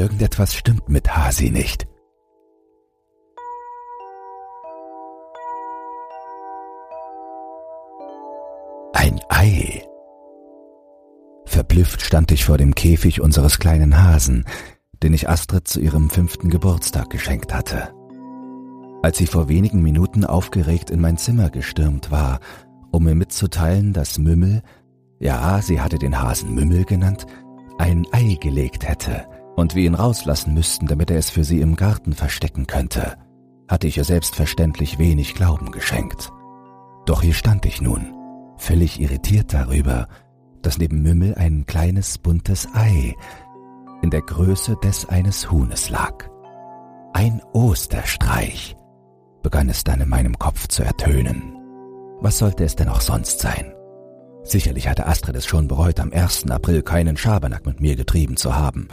Irgendetwas stimmt mit Hasi nicht. Ein Ei. Verblüfft stand ich vor dem Käfig unseres kleinen Hasen, den ich Astrid zu ihrem fünften Geburtstag geschenkt hatte. Als sie vor wenigen Minuten aufgeregt in mein Zimmer gestürmt war, um mir mitzuteilen, dass Mümmel, ja, sie hatte den Hasen Mümmel genannt, ein Ei gelegt hätte und wir ihn rauslassen müssten, damit er es für sie im Garten verstecken könnte, hatte ich ihr selbstverständlich wenig Glauben geschenkt. Doch hier stand ich nun, völlig irritiert darüber, dass neben Mümmel ein kleines buntes Ei in der Größe des eines Huhnes lag. Ein Osterstreich, begann es dann in meinem Kopf zu ertönen. Was sollte es denn auch sonst sein? Sicherlich hatte Astrid es schon bereut, am 1. April keinen Schabernack mit mir getrieben zu haben.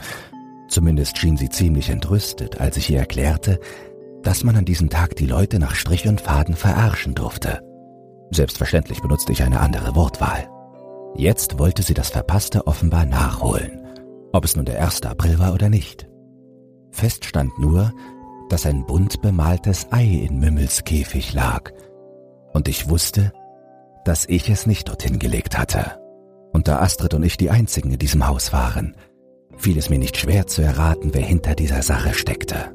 Zumindest schien sie ziemlich entrüstet, als ich ihr erklärte, dass man an diesem Tag die Leute nach Strich und Faden verarschen durfte. Selbstverständlich benutzte ich eine andere Wortwahl. Jetzt wollte sie das Verpasste offenbar nachholen, ob es nun der 1. April war oder nicht. Fest stand nur, dass ein bunt bemaltes Ei in Mümmels Käfig lag, und ich wusste, dass ich es nicht dorthin gelegt hatte. Und da Astrid und ich die einzigen in diesem Haus waren, fiel es mir nicht schwer zu erraten, wer hinter dieser Sache steckte.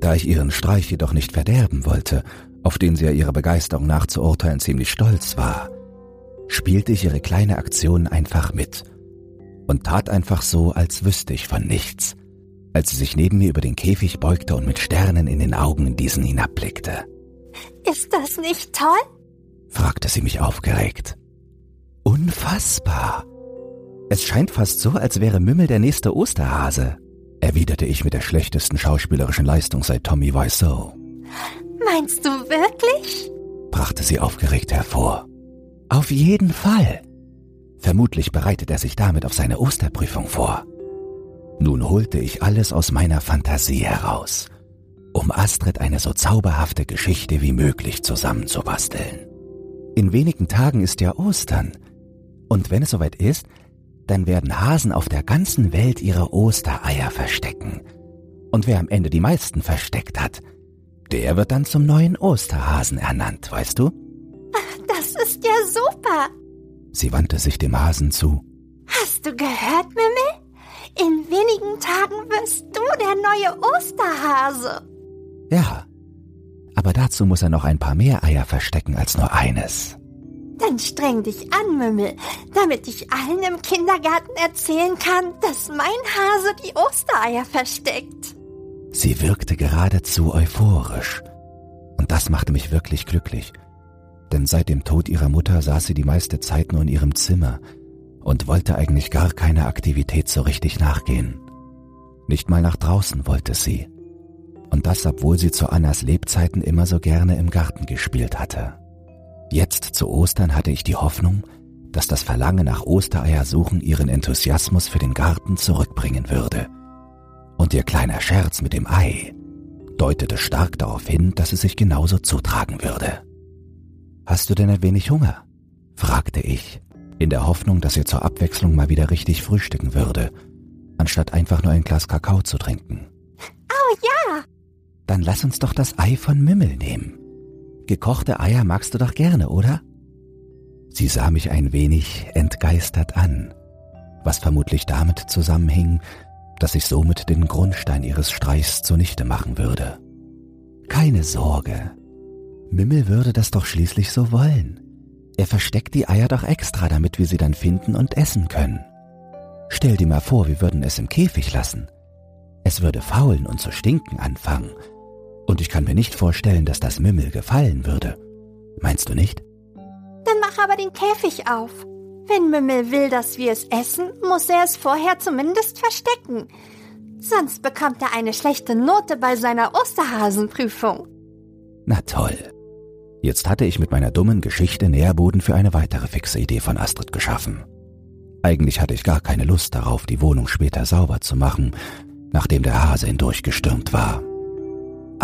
Da ich ihren Streich jedoch nicht verderben wollte, auf den sie ja ihrer Begeisterung nachzuurteilen ziemlich stolz war, spielte ich ihre kleine Aktion einfach mit und tat einfach so, als wüsste ich von nichts, als sie sich neben mir über den Käfig beugte und mit Sternen in den Augen in diesen hinabblickte. Ist das nicht toll? fragte sie mich aufgeregt. Unfassbar. Es scheint fast so, als wäre Mümmel der nächste Osterhase, erwiderte ich mit der schlechtesten schauspielerischen Leistung seit Tommy Wiseau. Meinst du wirklich? brachte sie aufgeregt hervor. Auf jeden Fall. Vermutlich bereitet er sich damit auf seine Osterprüfung vor. Nun holte ich alles aus meiner Fantasie heraus, um Astrid eine so zauberhafte Geschichte wie möglich zusammenzubasteln. In wenigen Tagen ist ja Ostern. Und wenn es soweit ist, dann werden Hasen auf der ganzen Welt ihre Ostereier verstecken. Und wer am Ende die meisten versteckt hat, der wird dann zum neuen Osterhasen ernannt, weißt du? Das ist ja super. Sie wandte sich dem Hasen zu. Hast du gehört, Mimmel? In wenigen Tagen wirst du der neue Osterhase. Ja, aber dazu muss er noch ein paar mehr Eier verstecken als nur eines. Dann streng dich an, Mümmel, damit ich allen im Kindergarten erzählen kann, dass mein Hase die Ostereier versteckt. Sie wirkte geradezu euphorisch. Und das machte mich wirklich glücklich. Denn seit dem Tod ihrer Mutter saß sie die meiste Zeit nur in ihrem Zimmer und wollte eigentlich gar keine Aktivität so richtig nachgehen. Nicht mal nach draußen wollte sie und das obwohl sie zu Annas Lebzeiten immer so gerne im Garten gespielt hatte. Jetzt zu Ostern hatte ich die Hoffnung, dass das Verlangen nach Ostereiersuchen ihren Enthusiasmus für den Garten zurückbringen würde. Und ihr kleiner Scherz mit dem Ei deutete stark darauf hin, dass es sich genauso zutragen würde. Hast du denn ein wenig Hunger? fragte ich, in der Hoffnung, dass ihr zur Abwechslung mal wieder richtig frühstücken würde, anstatt einfach nur ein Glas Kakao zu trinken. Oh ja, dann lass uns doch das Ei von Mümmel nehmen. Gekochte Eier magst du doch gerne, oder? Sie sah mich ein wenig entgeistert an, was vermutlich damit zusammenhing, dass ich somit den Grundstein ihres Streichs zunichte machen würde. Keine Sorge. Mümmel würde das doch schließlich so wollen. Er versteckt die Eier doch extra, damit wir sie dann finden und essen können. Stell dir mal vor, wir würden es im Käfig lassen. Es würde faulen und zu stinken anfangen, und ich kann mir nicht vorstellen, dass das Mümmel gefallen würde. Meinst du nicht? Dann mach aber den Käfig auf. Wenn Mümmel will, dass wir es essen, muss er es vorher zumindest verstecken. Sonst bekommt er eine schlechte Note bei seiner Osterhasenprüfung. Na toll. Jetzt hatte ich mit meiner dummen Geschichte Nährboden für eine weitere fixe Idee von Astrid geschaffen. Eigentlich hatte ich gar keine Lust darauf, die Wohnung später sauber zu machen, nachdem der Hase hindurchgestürmt war.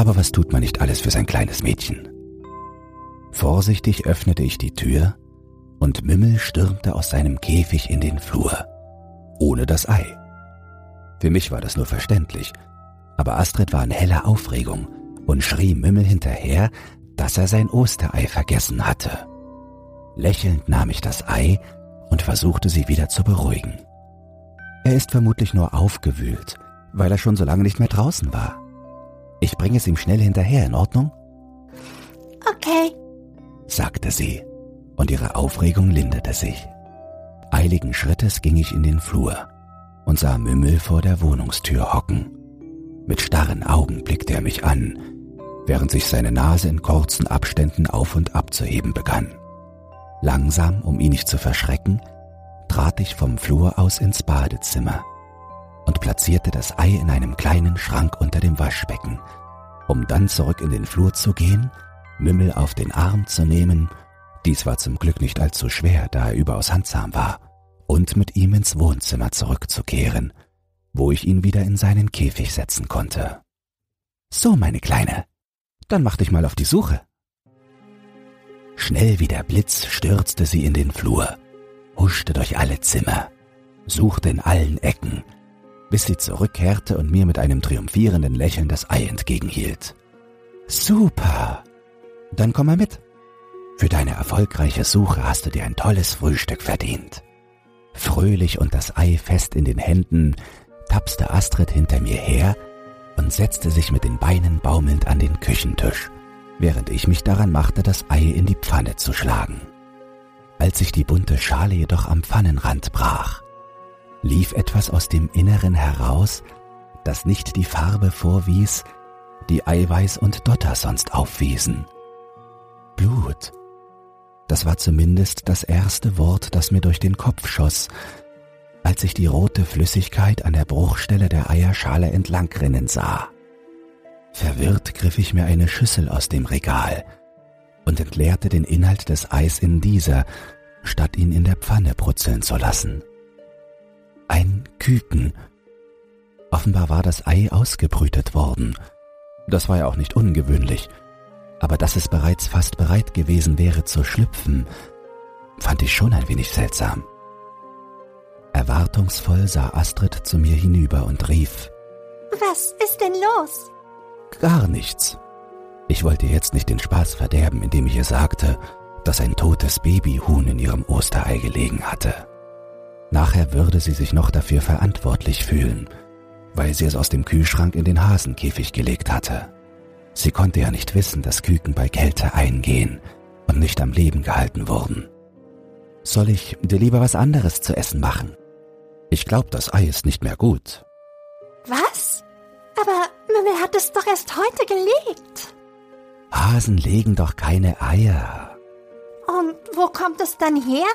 Aber was tut man nicht alles für sein kleines Mädchen? Vorsichtig öffnete ich die Tür und Mümmel stürmte aus seinem Käfig in den Flur, ohne das Ei. Für mich war das nur verständlich, aber Astrid war in heller Aufregung und schrie Mümmel hinterher, dass er sein Osterei vergessen hatte. Lächelnd nahm ich das Ei und versuchte sie wieder zu beruhigen. Er ist vermutlich nur aufgewühlt, weil er schon so lange nicht mehr draußen war. Ich bringe es ihm schnell hinterher, in Ordnung? Okay, sagte sie, und ihre Aufregung linderte sich. Eiligen Schrittes ging ich in den Flur und sah Mümmel vor der Wohnungstür hocken. Mit starren Augen blickte er mich an, während sich seine Nase in kurzen Abständen auf und ab zu heben begann. Langsam, um ihn nicht zu verschrecken, trat ich vom Flur aus ins Badezimmer und platzierte das Ei in einem kleinen Schrank unter dem Waschbecken, um dann zurück in den Flur zu gehen, Mümmel auf den Arm zu nehmen, dies war zum Glück nicht allzu schwer, da er überaus handsam war, und mit ihm ins Wohnzimmer zurückzukehren, wo ich ihn wieder in seinen Käfig setzen konnte. So, meine Kleine, dann mach dich mal auf die Suche. Schnell wie der Blitz stürzte sie in den Flur, huschte durch alle Zimmer, suchte in allen Ecken, bis sie zurückkehrte und mir mit einem triumphierenden Lächeln das Ei entgegenhielt. Super! Dann komm mal mit. Für deine erfolgreiche Suche hast du dir ein tolles Frühstück verdient. Fröhlich und das Ei fest in den Händen, tapste Astrid hinter mir her und setzte sich mit den Beinen baumelnd an den Küchentisch, während ich mich daran machte, das Ei in die Pfanne zu schlagen. Als sich die bunte Schale jedoch am Pfannenrand brach, lief etwas aus dem Inneren heraus, das nicht die Farbe vorwies, die Eiweiß und Dotter sonst aufwiesen. Blut. Das war zumindest das erste Wort, das mir durch den Kopf schoss, als ich die rote Flüssigkeit an der Bruchstelle der Eierschale entlangrinnen sah. Verwirrt griff ich mir eine Schüssel aus dem Regal und entleerte den Inhalt des Eis in dieser, statt ihn in der Pfanne brutzeln zu lassen. Ein Küken. Offenbar war das Ei ausgebrütet worden. Das war ja auch nicht ungewöhnlich. Aber dass es bereits fast bereit gewesen wäre zu schlüpfen, fand ich schon ein wenig seltsam. Erwartungsvoll sah Astrid zu mir hinüber und rief Was ist denn los? Gar nichts. Ich wollte jetzt nicht den Spaß verderben, indem ich ihr sagte, dass ein totes Babyhuhn in ihrem Osterei gelegen hatte. Nachher würde sie sich noch dafür verantwortlich fühlen, weil sie es aus dem Kühlschrank in den Hasenkäfig gelegt hatte. Sie konnte ja nicht wissen, dass Küken bei Kälte eingehen und nicht am Leben gehalten wurden. Soll ich dir lieber was anderes zu essen machen? Ich glaube, das Ei ist nicht mehr gut. Was? Aber Mümmel hat es doch erst heute gelegt. Hasen legen doch keine Eier. Und wo kommt es dann her?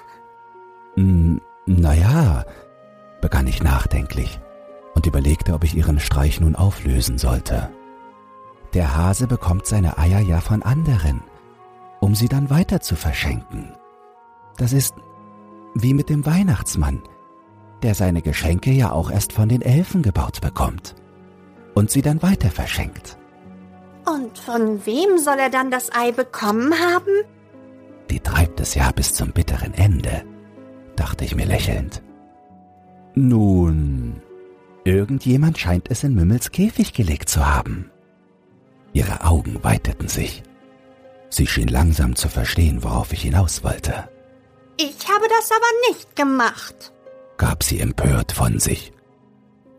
Naja, begann ich nachdenklich und überlegte, ob ich ihren Streich nun auflösen sollte. Der Hase bekommt seine Eier ja von anderen, um sie dann weiter zu verschenken. Das ist wie mit dem Weihnachtsmann, der seine Geschenke ja auch erst von den Elfen gebaut bekommt und sie dann weiter verschenkt. Und von wem soll er dann das Ei bekommen haben? Die treibt es ja bis zum bitteren Ende dachte ich mir lächelnd. Nun, irgendjemand scheint es in Mümmels Käfig gelegt zu haben. Ihre Augen weiteten sich. Sie schien langsam zu verstehen, worauf ich hinaus wollte. Ich habe das aber nicht gemacht, gab sie empört von sich.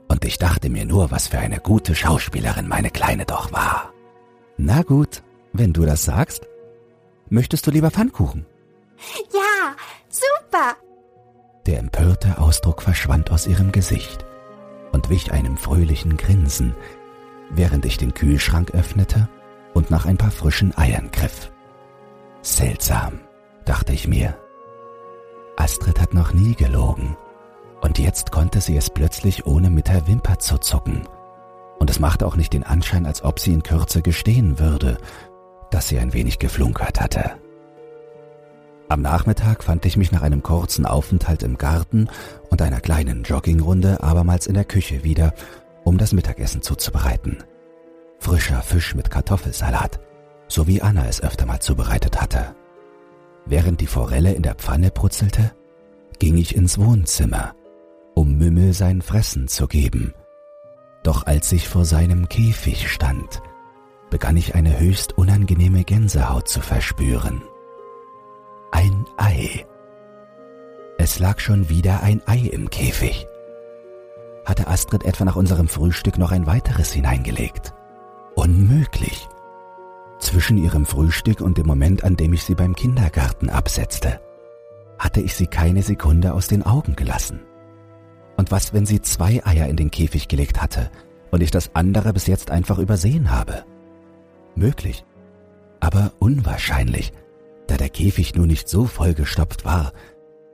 Und ich dachte mir nur, was für eine gute Schauspielerin meine Kleine doch war. Na gut, wenn du das sagst. Möchtest du lieber Pfannkuchen? Ja, super. Der empörte Ausdruck verschwand aus ihrem Gesicht und wich einem fröhlichen Grinsen, während ich den Kühlschrank öffnete und nach ein paar frischen Eiern griff. Seltsam, dachte ich mir. Astrid hat noch nie gelogen, und jetzt konnte sie es plötzlich ohne mit der Wimper zu zucken. Und es machte auch nicht den Anschein, als ob sie in Kürze gestehen würde, dass sie ein wenig geflunkert hatte. Am Nachmittag fand ich mich nach einem kurzen Aufenthalt im Garten und einer kleinen Joggingrunde abermals in der Küche wieder, um das Mittagessen zuzubereiten. Frischer Fisch mit Kartoffelsalat, so wie Anna es öfter mal zubereitet hatte. Während die Forelle in der Pfanne brutzelte, ging ich ins Wohnzimmer, um Mümmel sein Fressen zu geben, Doch als ich vor seinem Käfig stand, begann ich eine höchst unangenehme Gänsehaut zu verspüren. Ein Ei. Es lag schon wieder ein Ei im Käfig. Hatte Astrid etwa nach unserem Frühstück noch ein weiteres hineingelegt? Unmöglich. Zwischen ihrem Frühstück und dem Moment, an dem ich sie beim Kindergarten absetzte, hatte ich sie keine Sekunde aus den Augen gelassen. Und was, wenn sie zwei Eier in den Käfig gelegt hatte und ich das andere bis jetzt einfach übersehen habe? Möglich, aber unwahrscheinlich, da der Käfig nur nicht so vollgestopft war,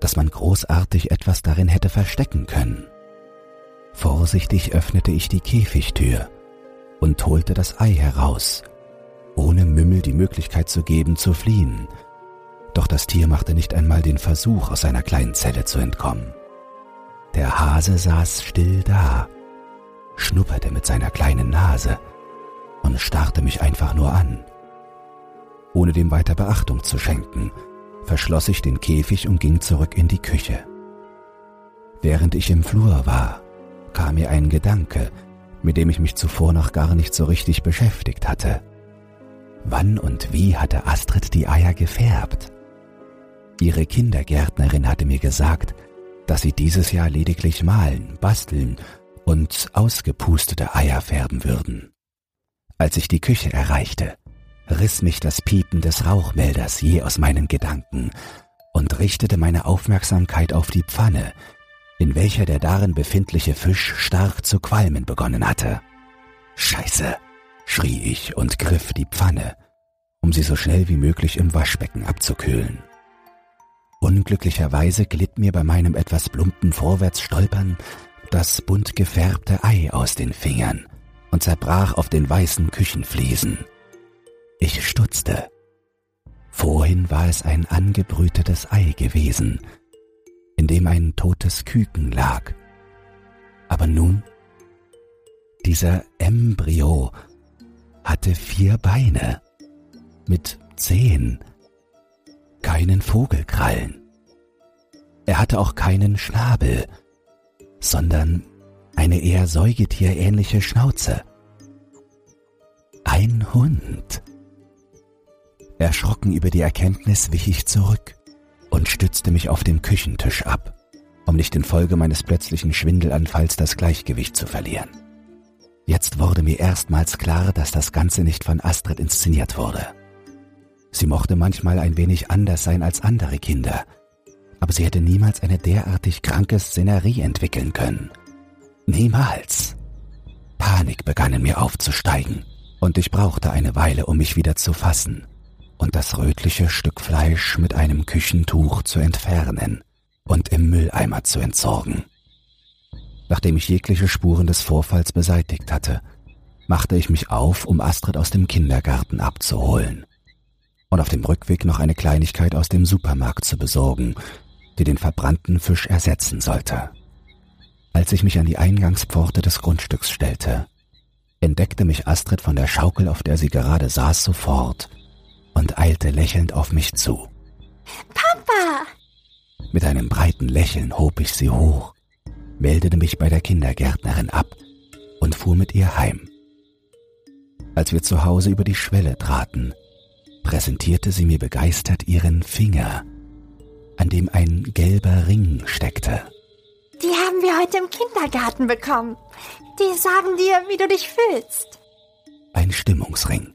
dass man großartig etwas darin hätte verstecken können. Vorsichtig öffnete ich die Käfigtür und holte das Ei heraus, ohne Mümmel die Möglichkeit zu geben, zu fliehen. Doch das Tier machte nicht einmal den Versuch, aus seiner kleinen Zelle zu entkommen. Der Hase saß still da, schnupperte mit seiner kleinen Nase und starrte mich einfach nur an. Ohne dem weiter Beachtung zu schenken, verschloss ich den Käfig und ging zurück in die Küche. Während ich im Flur war, kam mir ein Gedanke, mit dem ich mich zuvor noch gar nicht so richtig beschäftigt hatte. Wann und wie hatte Astrid die Eier gefärbt? Ihre Kindergärtnerin hatte mir gesagt, dass sie dieses Jahr lediglich malen, basteln und ausgepustete Eier färben würden. Als ich die Küche erreichte, riss mich das Piepen des Rauchmelders je aus meinen Gedanken und richtete meine Aufmerksamkeit auf die Pfanne, in welcher der darin befindliche Fisch stark zu qualmen begonnen hatte. Scheiße, schrie ich und griff die Pfanne, um sie so schnell wie möglich im Waschbecken abzukühlen. Unglücklicherweise glitt mir bei meinem etwas plumpen Vorwärtsstolpern das bunt gefärbte Ei aus den Fingern und zerbrach auf den weißen Küchenfliesen. Ich stutzte. Vorhin war es ein angebrütetes Ei gewesen, in dem ein totes Küken lag. Aber nun, dieser Embryo hatte vier Beine mit Zehen, keinen Vogelkrallen. Er hatte auch keinen Schnabel, sondern eine eher säugetierähnliche Schnauze. Ein Hund. Erschrocken über die Erkenntnis wich ich zurück und stützte mich auf dem Küchentisch ab, um nicht infolge meines plötzlichen Schwindelanfalls das Gleichgewicht zu verlieren. Jetzt wurde mir erstmals klar, dass das Ganze nicht von Astrid inszeniert wurde. Sie mochte manchmal ein wenig anders sein als andere Kinder, aber sie hätte niemals eine derartig kranke Szenerie entwickeln können. Niemals. Panik begann in mir aufzusteigen, und ich brauchte eine Weile, um mich wieder zu fassen und das rötliche Stück Fleisch mit einem Küchentuch zu entfernen und im Mülleimer zu entsorgen. Nachdem ich jegliche Spuren des Vorfalls beseitigt hatte, machte ich mich auf, um Astrid aus dem Kindergarten abzuholen und auf dem Rückweg noch eine Kleinigkeit aus dem Supermarkt zu besorgen, die den verbrannten Fisch ersetzen sollte. Als ich mich an die Eingangspforte des Grundstücks stellte, entdeckte mich Astrid von der Schaukel, auf der sie gerade saß, sofort und eilte lächelnd auf mich zu. Papa! Mit einem breiten Lächeln hob ich sie hoch, meldete mich bei der Kindergärtnerin ab und fuhr mit ihr heim. Als wir zu Hause über die Schwelle traten, präsentierte sie mir begeistert ihren Finger, an dem ein gelber Ring steckte. Die haben wir heute im Kindergarten bekommen. Die sagen dir, wie du dich fühlst. Ein Stimmungsring.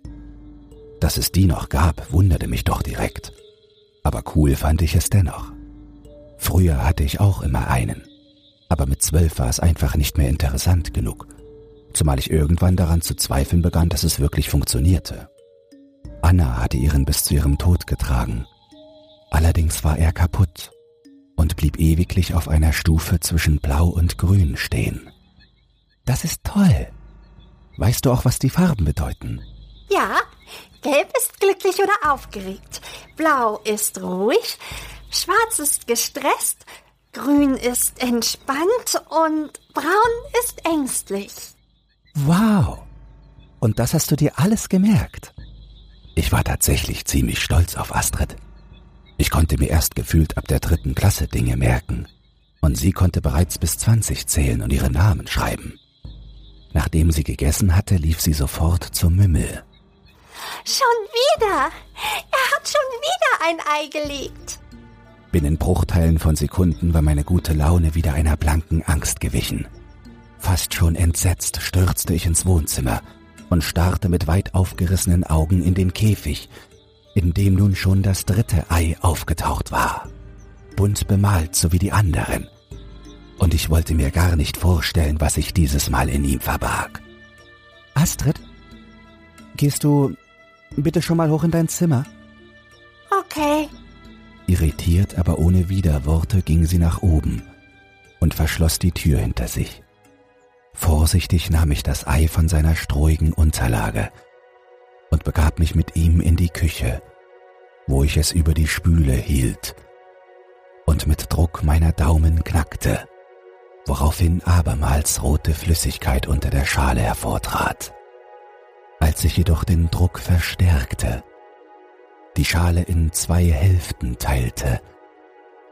Dass es die noch gab, wunderte mich doch direkt. Aber cool fand ich es dennoch. Früher hatte ich auch immer einen. Aber mit zwölf war es einfach nicht mehr interessant genug. Zumal ich irgendwann daran zu zweifeln begann, dass es wirklich funktionierte. Anna hatte ihren bis zu ihrem Tod getragen. Allerdings war er kaputt und blieb ewiglich auf einer Stufe zwischen Blau und Grün stehen. Das ist toll. Weißt du auch, was die Farben bedeuten? Ja, Gelb ist glücklich oder aufgeregt, Blau ist ruhig, Schwarz ist gestresst, Grün ist entspannt und Braun ist ängstlich. Wow! Und das hast du dir alles gemerkt? Ich war tatsächlich ziemlich stolz auf Astrid. Ich konnte mir erst gefühlt ab der dritten Klasse Dinge merken, und sie konnte bereits bis 20 zählen und ihre Namen schreiben. Nachdem sie gegessen hatte, lief sie sofort zum Mümmel. Schon wieder! Er hat schon wieder ein Ei gelegt. Binnen Bruchteilen von Sekunden war meine gute Laune wieder einer blanken Angst gewichen. Fast schon entsetzt stürzte ich ins Wohnzimmer und starrte mit weit aufgerissenen Augen in den Käfig, in dem nun schon das dritte Ei aufgetaucht war. Bunt bemalt, so wie die anderen. Und ich wollte mir gar nicht vorstellen, was sich dieses Mal in ihm verbarg. Astrid, gehst du bitte schon mal hoch in dein Zimmer? Okay. Irritiert, aber ohne Widerworte ging sie nach oben und verschloss die Tür hinter sich. Vorsichtig nahm ich das Ei von seiner strohigen Unterlage und begab mich mit ihm in die Küche, wo ich es über die Spüle hielt und mit Druck meiner Daumen knackte, woraufhin abermals rote Flüssigkeit unter der Schale hervortrat. Als ich jedoch den Druck verstärkte, die Schale in zwei Hälften teilte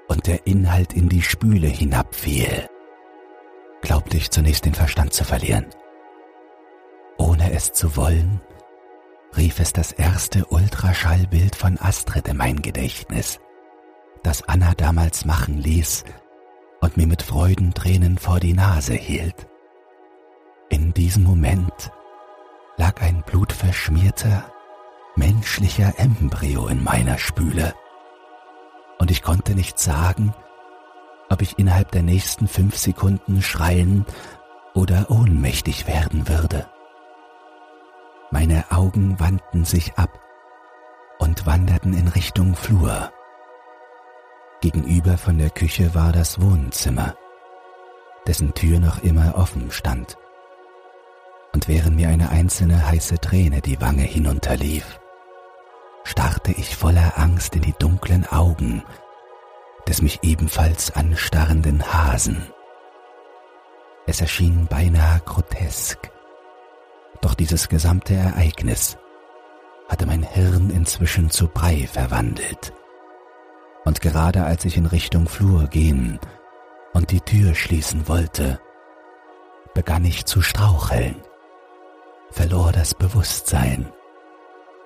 und der Inhalt in die Spüle hinabfiel, glaubte ich zunächst den Verstand zu verlieren. Ohne es zu wollen, rief es das erste Ultraschallbild von Astrid in mein Gedächtnis, das Anna damals machen ließ und mir mit Freudentränen vor die Nase hielt. In diesem Moment lag ein blutverschmierter, menschlicher Embryo in meiner Spüle, und ich konnte nicht sagen, ob ich innerhalb der nächsten fünf Sekunden schreien oder ohnmächtig werden würde. Meine Augen wandten sich ab und wanderten in Richtung Flur. Gegenüber von der Küche war das Wohnzimmer, dessen Tür noch immer offen stand. Und während mir eine einzelne heiße Träne die Wange hinunterlief, starrte ich voller Angst in die dunklen Augen des mich ebenfalls anstarrenden Hasen. Es erschien beinahe grotesk. Doch dieses gesamte Ereignis hatte mein Hirn inzwischen zu Brei verwandelt. Und gerade als ich in Richtung Flur gehen und die Tür schließen wollte, begann ich zu straucheln, verlor das Bewusstsein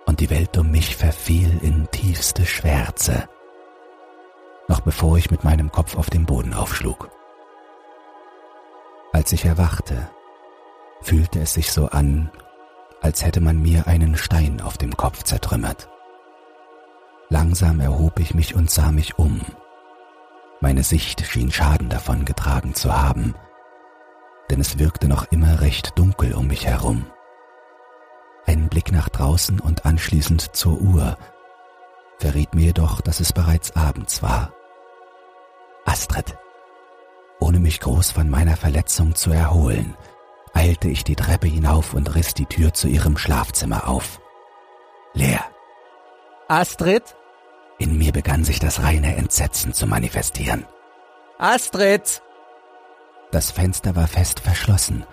und die Welt um mich verfiel in tiefste Schwärze noch bevor ich mit meinem Kopf auf den Boden aufschlug. Als ich erwachte, fühlte es sich so an, als hätte man mir einen Stein auf dem Kopf zertrümmert. Langsam erhob ich mich und sah mich um. Meine Sicht schien Schaden davon getragen zu haben, denn es wirkte noch immer recht dunkel um mich herum. Ein Blick nach draußen und anschließend zur Uhr verriet mir jedoch, dass es bereits abends war. Astrid. Ohne mich groß von meiner Verletzung zu erholen, eilte ich die Treppe hinauf und riss die Tür zu ihrem Schlafzimmer auf. Leer. Astrid? In mir begann sich das reine Entsetzen zu manifestieren. Astrid! Das Fenster war fest verschlossen.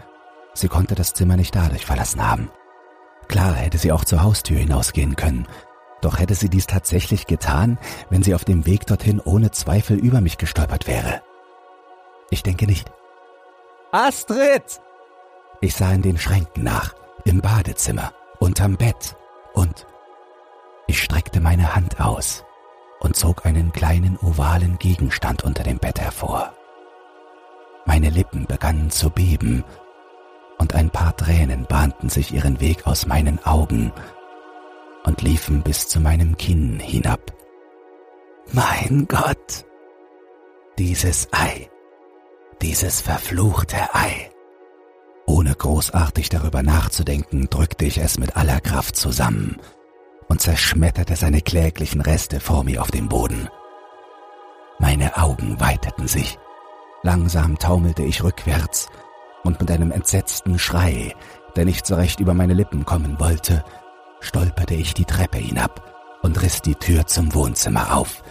Sie konnte das Zimmer nicht dadurch verlassen haben. Klar hätte sie auch zur Haustür hinausgehen können, doch hätte sie dies tatsächlich getan, wenn sie auf dem Weg dorthin ohne Zweifel über mich gestolpert wäre. Ich denke nicht. Astrid! Ich sah in den Schränken nach, im Badezimmer, unterm Bett und ich streckte meine Hand aus und zog einen kleinen ovalen Gegenstand unter dem Bett hervor. Meine Lippen begannen zu beben und ein paar Tränen bahnten sich ihren Weg aus meinen Augen und liefen bis zu meinem Kinn hinab. Mein Gott! Dieses Ei, dieses verfluchte Ei. Ohne großartig darüber nachzudenken, drückte ich es mit aller Kraft zusammen und zerschmetterte seine kläglichen Reste vor mir auf dem Boden. Meine Augen weiteten sich. Langsam taumelte ich rückwärts und mit einem entsetzten Schrei, der nicht so recht über meine Lippen kommen wollte, stolperte ich die Treppe hinab und riss die Tür zum Wohnzimmer auf,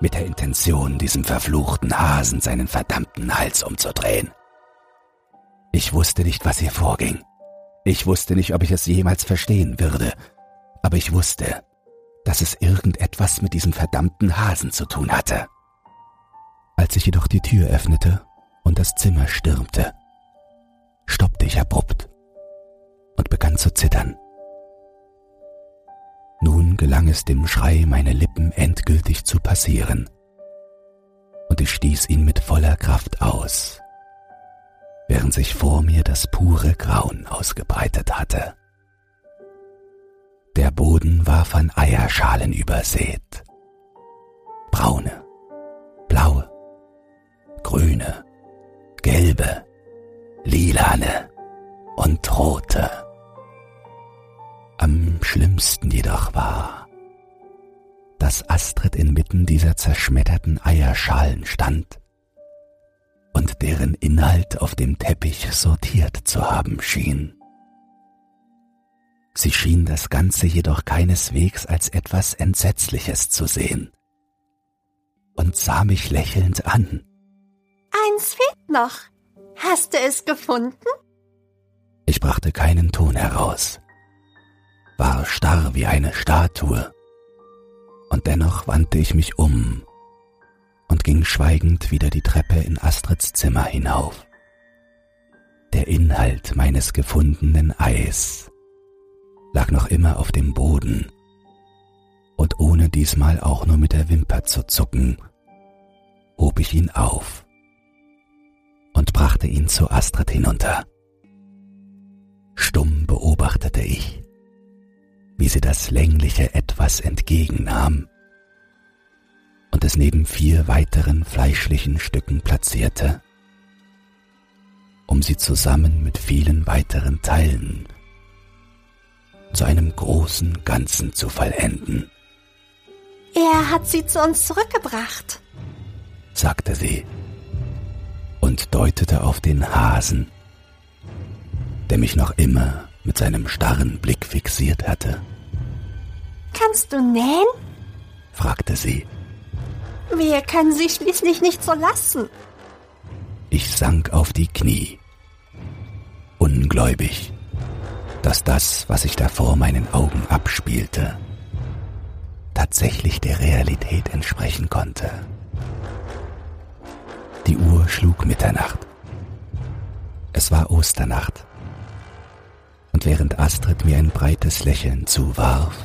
mit der Intention, diesem verfluchten Hasen seinen verdammten Hals umzudrehen. Ich wusste nicht, was hier vorging. Ich wusste nicht, ob ich es jemals verstehen würde, aber ich wusste, dass es irgendetwas mit diesem verdammten Hasen zu tun hatte. Als ich jedoch die Tür öffnete und das Zimmer stürmte, zu zittern. Nun gelang es dem Schrei, meine Lippen endgültig zu passieren, und ich stieß ihn mit voller Kraft aus, während sich vor mir das pure Grauen ausgebreitet hatte. Der Boden war von Eierschalen übersät. Braune, blaue, grüne, gelbe, lilane und rote. Am schlimmsten jedoch war, dass Astrid inmitten dieser zerschmetterten Eierschalen stand und deren Inhalt auf dem Teppich sortiert zu haben schien. Sie schien das Ganze jedoch keineswegs als etwas Entsetzliches zu sehen und sah mich lächelnd an. Eins fehlt noch. Hast du es gefunden? Ich brachte keinen Ton heraus, war starr wie eine Statue, und dennoch wandte ich mich um und ging schweigend wieder die Treppe in Astrids Zimmer hinauf. Der Inhalt meines gefundenen Eis lag noch immer auf dem Boden, und ohne diesmal auch nur mit der Wimper zu zucken, hob ich ihn auf und brachte ihn zu Astrid hinunter. Stumm beobachtete ich, wie sie das längliche Etwas entgegennahm und es neben vier weiteren fleischlichen Stücken platzierte, um sie zusammen mit vielen weiteren Teilen zu einem großen Ganzen zu vollenden. Er hat sie zu uns zurückgebracht, sagte sie und deutete auf den Hasen, der mich noch immer mit seinem starren Blick fixiert hatte. Kannst du nähen? fragte sie. Wir können sie schließlich nicht so lassen. Ich sank auf die Knie, ungläubig, dass das, was sich da vor meinen Augen abspielte, tatsächlich der Realität entsprechen konnte. Die Uhr schlug Mitternacht. Es war Osternacht. Und während Astrid mir ein breites Lächeln zuwarf,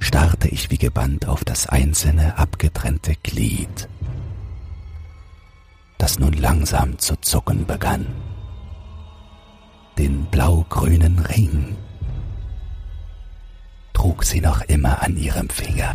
starrte ich wie gebannt auf das einzelne abgetrennte Glied, das nun langsam zu zucken begann. Den blau-grünen Ring trug sie noch immer an ihrem Finger.